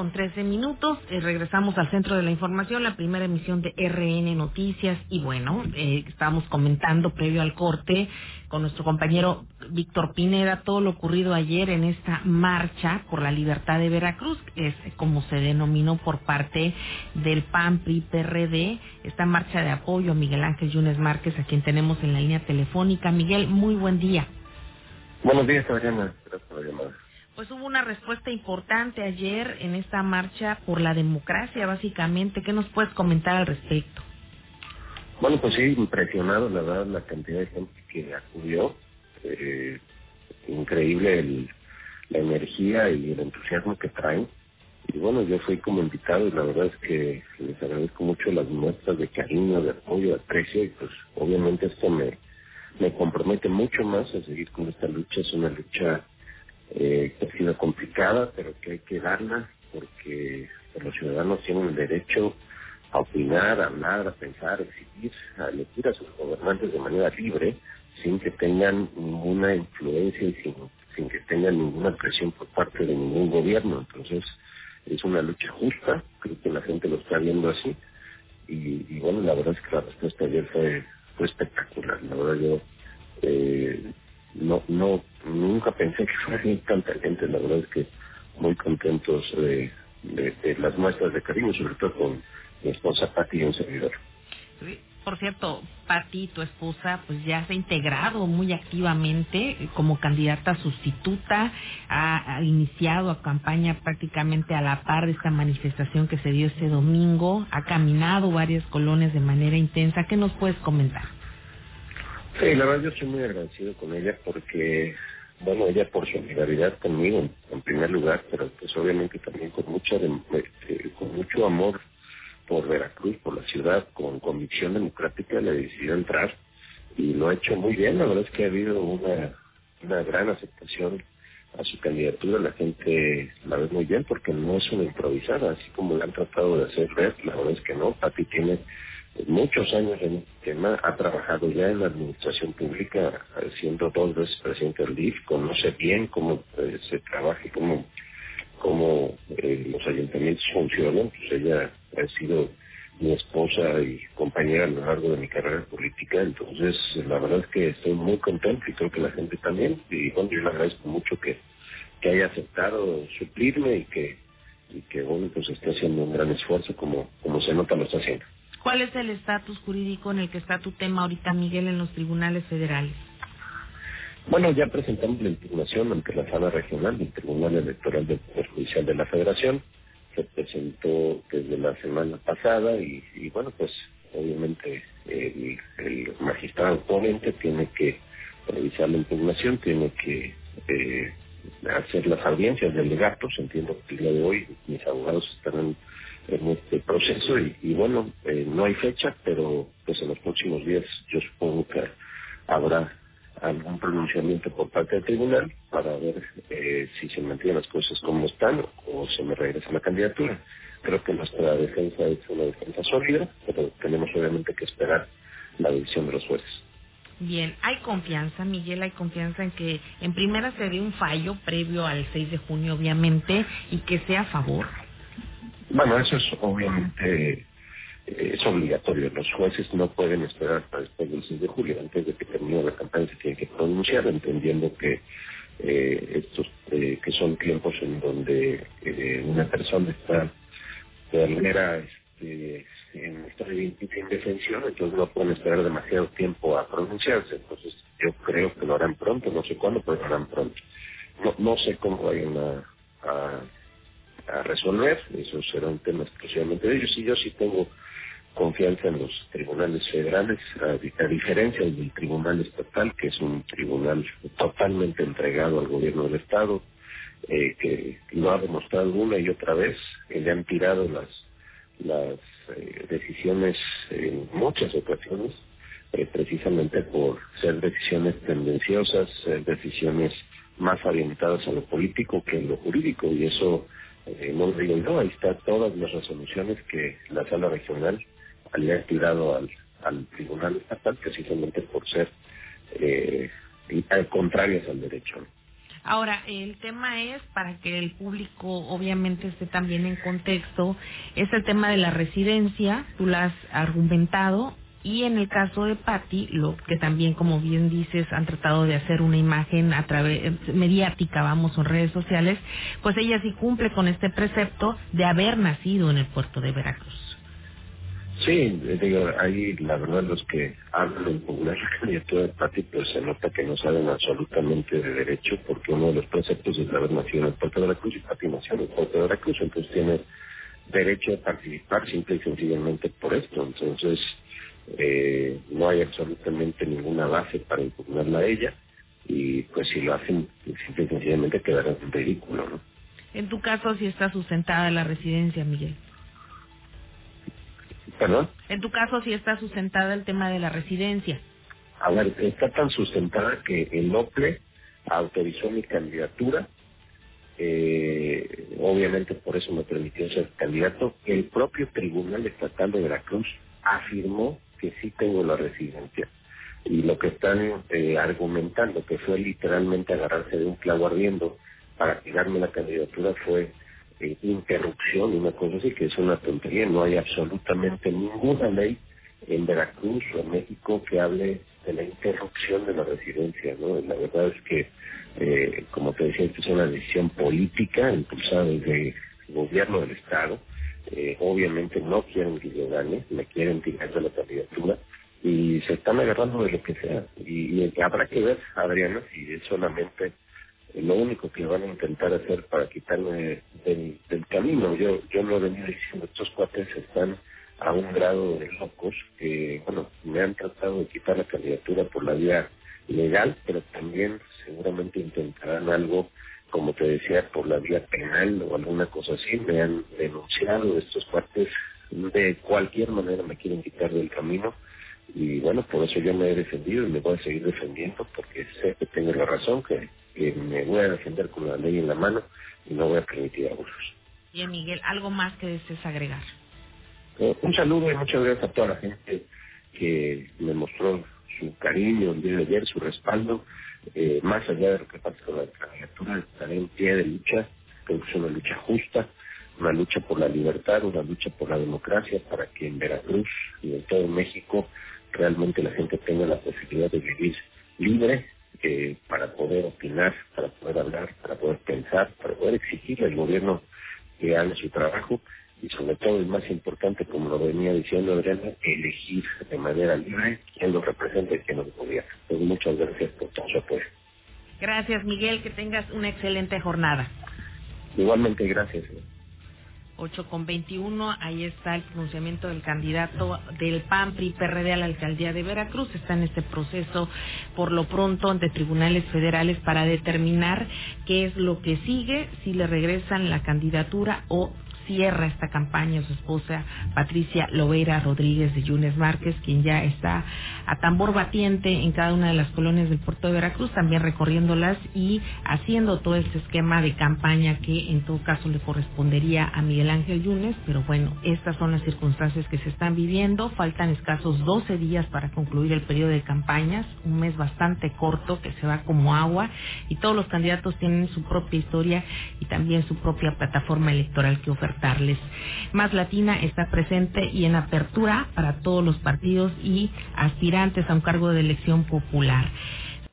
con 13 minutos. Eh, regresamos al centro de la información, la primera emisión de RN Noticias. Y bueno, eh, estábamos comentando previo al corte con nuestro compañero Víctor Pineda todo lo ocurrido ayer en esta marcha por la libertad de Veracruz, es como se denominó por parte del PAN, PRI, PRD, esta marcha de apoyo a Miguel Ángel Yunes Márquez, a quien tenemos en la línea telefónica. Miguel, muy buen día. Buenos días, Adriana. Gracias por la llamada. Pues hubo una respuesta importante ayer en esta marcha por la democracia, básicamente. ¿Qué nos puedes comentar al respecto? Bueno, pues sí, impresionado, la verdad, la cantidad de gente que acudió. Eh, increíble el, la energía y el entusiasmo que traen. Y bueno, yo fui como invitado y la verdad es que les agradezco mucho las muestras de cariño, de apoyo, de aprecio y pues obviamente esto me, me compromete mucho más a seguir con esta lucha. Es una lucha eh, que ha sido complicada, pero que hay que darla porque los ciudadanos tienen el derecho a opinar, a hablar, a pensar, a exigir, a elegir a sus gobernantes de manera libre, sin que tengan ninguna influencia y sin, sin que tengan ninguna presión por parte de ningún gobierno. Entonces, es una lucha justa, creo que la gente lo está viendo así. Y, y bueno, la verdad es que la respuesta ayer fue, fue espectacular. La verdad yo eh, no, no, nunca pensé que fuera tanta gente, la verdad es que muy contentos de, de, las muestras de cariño, sobre todo con mi esposa Pati y un servidor. Por cierto, Pati, tu esposa, pues ya se ha integrado muy activamente como candidata sustituta, ha, ha iniciado a campaña prácticamente a la par de esta manifestación que se dio este domingo, ha caminado varias colonias de manera intensa. ¿Qué nos puedes comentar? Sí, la verdad yo estoy muy agradecido con ella porque, bueno, ella por solidaridad conmigo en primer lugar, pero pues obviamente también con mucha eh, con mucho amor por Veracruz, por la ciudad, con convicción democrática le decidió entrar y lo ha hecho muy bien. La verdad es que ha habido una, una gran aceptación a su candidatura, la gente la ve muy bien porque no es una improvisada, así como la han tratado de hacer ver, la verdad es que no, Pati tiene muchos años en el tema, ha trabajado ya en la administración pública, siendo dos veces presidente del DIF, conoce bien cómo eh, se trabaja y cómo, cómo eh, los ayuntamientos funcionan, pues ella ha sido mi esposa y compañera a lo largo de mi carrera política, entonces la verdad es que estoy muy contento y creo que la gente también, y bueno, yo le agradezco mucho que, que haya aceptado suplirme y que, y que bueno, pues esté haciendo un gran esfuerzo como, como se nota lo está haciendo. ¿Cuál es el estatus jurídico en el que está tu tema ahorita, Miguel, en los tribunales federales? Bueno, ya presentamos la impugnación ante la sala regional del Tribunal Electoral del Poder Judicial de la Federación. Se presentó desde la semana pasada y, bueno, pues obviamente el, el, magistrado ponente tiene que revisar la impugnación, tiene que eh, hacer las audiencias de legatos. Entiendo que el día de hoy mis abogados estarán en este proceso y, y bueno, eh, no hay fecha, pero pues en los próximos días yo supongo que habrá algún pronunciamiento por parte del tribunal para ver eh, si se mantienen las cosas como están o se me regresa la candidatura. Creo que nuestra defensa es una defensa sólida, pero tenemos obviamente que esperar la decisión de los jueces. Bien, hay confianza, Miguel, hay confianza en que en primera se dé un fallo previo al 6 de junio, obviamente, y que sea a favor. Bueno, eso es obviamente eh, es obligatorio. Los jueces no pueden esperar hasta después del 6 de julio. Antes de que termine la campaña se tienen que pronunciar, entendiendo que eh, estos eh, que son tiempos en donde eh, una persona está de manera este, en estado de indefensión, entonces no pueden esperar demasiado tiempo a pronunciarse. Entonces yo creo que lo harán pronto, no sé cuándo, pero lo harán pronto. No, no sé cómo vayan a, a a resolver, eso será un tema exclusivamente de ellos, y yo sí tengo confianza en los tribunales federales, a, a, diferencia del tribunal estatal, que es un tribunal totalmente entregado al gobierno del Estado, eh, que lo ha demostrado una y otra vez, que le han tirado las, las eh, decisiones en muchas ocasiones, eh, precisamente por ser decisiones tendenciosas, ser decisiones más orientadas a lo político que en lo jurídico, y eso eh, no digo yo, ahí están todas las resoluciones que la sala regional le ha tirado al, al tribunal estatal precisamente por ser eh, contrarias al derecho. Ahora, el tema es, para que el público obviamente esté también en contexto, es el tema de la residencia, tú lo has argumentado, y en el caso de Patty, lo que también, como bien dices, han tratado de hacer una imagen a través mediática, vamos, en redes sociales, pues ella sí cumple con este precepto de haber nacido en el puerto de Veracruz. Sí, digo, ahí la verdad los que hablan en popular la candidatura de Pati, pues se nota que no saben absolutamente de derecho, porque uno de los preceptos es haber nacido en el puerto de Veracruz y Pati nació en el puerto de Veracruz, entonces tiene derecho a participar simple y sencillamente por esto. Entonces, eh, no hay absolutamente ninguna base para impugnarla a ella y pues si lo hacen, simple y sencillamente quedará en ridículo, ¿no? En tu caso, si está sustentada la residencia, Miguel. ¿Perdón? En tu caso, si está sustentada el tema de la residencia. A ver, está tan sustentada que el OPLE autorizó mi candidatura. Eh, obviamente por eso me permitió ser candidato. El propio Tribunal Estatal de Veracruz afirmó que sí tengo la residencia. Y lo que están eh, argumentando, que fue literalmente agarrarse de un clavo ardiendo para tirarme la candidatura, fue eh, interrupción, una cosa así que es una tontería. No hay absolutamente ninguna ley en Veracruz o en México que hable de la interrupción de la residencia. ¿no? La verdad es que, eh, como te decía, es una decisión política impulsada desde el gobierno del Estado eh, obviamente no quieren que yo gane, me quieren tirar de la candidatura y se están agarrando de lo que sea. Y, y habrá que ver, Adriana, si es solamente lo único que van a intentar hacer para quitarme del, camino. Yo, yo lo he venido diciendo, estos cuates están a un grado de locos que, bueno, me han tratado de quitar la candidatura por la vía legal, pero también seguramente intentarán algo como te decía, por la vía penal o alguna cosa así, me han denunciado estos cuates, de cualquier manera me quieren quitar del camino y bueno, por eso yo me he defendido y me voy a seguir defendiendo porque sé que tengo la razón, que, me voy a defender con la ley en la mano y no voy a permitir abusos. Bien, Miguel, ¿algo más que desees agregar? Eh, un saludo y muchas gracias a toda la gente que me mostró su cariño el día de ayer, su respaldo eh, más allá de lo que pasa con la candidatura, estaré en pie de lucha, creo que es una lucha justa, una lucha por la libertad, una lucha por la democracia, para que en Veracruz y en todo México realmente la gente tenga la posibilidad de vivir libre, eh, para poder opinar, para poder hablar, para poder pensar, para poder exigirle al gobierno que haga su trabajo y sobre todo, y más importante, como lo venía diciendo Adriana, elegir de manera libre quién lo representa y quién lo gobierna. Pues muchas gracias por todo su apoyo. Gracias, Miguel. Que tengas una excelente jornada. Igualmente, gracias. 8 con 21, ahí está el pronunciamiento del candidato del PAN PRI PRD a la alcaldía de Veracruz. Está en este proceso por lo pronto ante tribunales federales para determinar qué es lo que sigue, si le regresan la candidatura o cierra esta campaña su esposa Patricia Loera Rodríguez de Yunes Márquez, quien ya está a tambor batiente en cada una de las colonias del puerto de Veracruz, también recorriéndolas y haciendo todo este esquema de campaña que en todo caso le correspondería a Miguel Ángel Yunes, pero bueno, estas son las circunstancias que se están viviendo, faltan escasos 12 días para concluir el periodo de campañas, un mes bastante corto que se va como agua y todos los candidatos tienen su propia historia y también su propia plataforma electoral que oferta más Latina está presente y en apertura para todos los partidos y aspirantes a un cargo de elección popular.